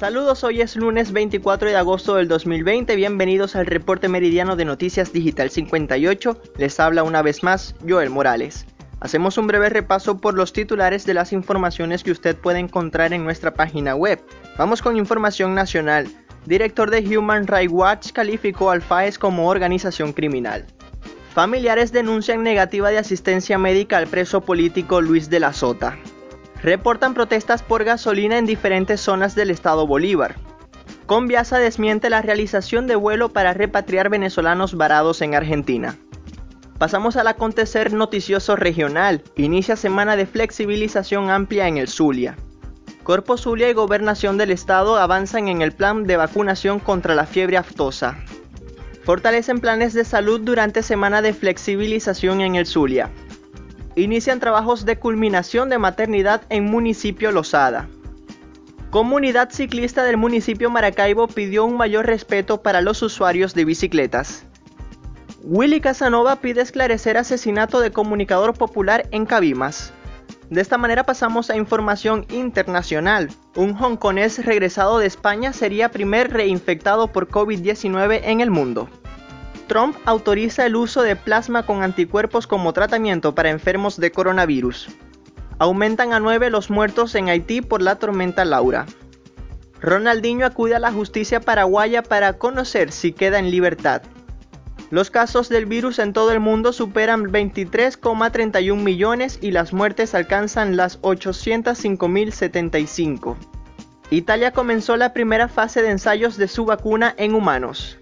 Saludos, hoy es lunes 24 de agosto del 2020, bienvenidos al reporte meridiano de Noticias Digital 58, les habla una vez más Joel Morales. Hacemos un breve repaso por los titulares de las informaciones que usted puede encontrar en nuestra página web. Vamos con información nacional. Director de Human Rights Watch calificó al FAES como organización criminal. Familiares denuncian negativa de asistencia médica al preso político Luis de la Sota reportan protestas por gasolina en diferentes zonas del estado Bolívar. Conviasa desmiente la realización de vuelo para repatriar venezolanos varados en Argentina. Pasamos al acontecer noticioso regional. Inicia semana de flexibilización amplia en el Zulia. Corpo Zulia y Gobernación del Estado avanzan en el plan de vacunación contra la fiebre aftosa. Fortalecen planes de salud durante semana de flexibilización en el Zulia inician trabajos de culminación de maternidad en municipio Losada. Comunidad ciclista del municipio Maracaibo pidió un mayor respeto para los usuarios de bicicletas. Willy Casanova pide esclarecer asesinato de comunicador popular en Cabimas. De esta manera pasamos a información internacional. Un hongkonés regresado de España sería primer reinfectado por COVID-19 en el mundo. Trump autoriza el uso de plasma con anticuerpos como tratamiento para enfermos de coronavirus. Aumentan a 9 los muertos en Haití por la tormenta Laura. Ronaldinho acude a la justicia paraguaya para conocer si queda en libertad. Los casos del virus en todo el mundo superan 23,31 millones y las muertes alcanzan las 805.075. Italia comenzó la primera fase de ensayos de su vacuna en humanos.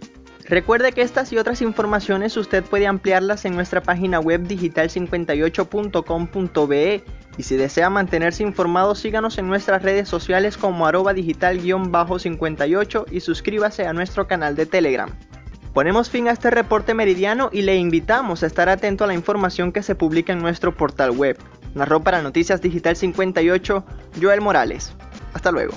Recuerde que estas y otras informaciones usted puede ampliarlas en nuestra página web digital58.com.be y si desea mantenerse informado síganos en nuestras redes sociales como arroba digital-58 y suscríbase a nuestro canal de Telegram. Ponemos fin a este reporte meridiano y le invitamos a estar atento a la información que se publica en nuestro portal web. Narró para Noticias Digital 58 Joel Morales. Hasta luego.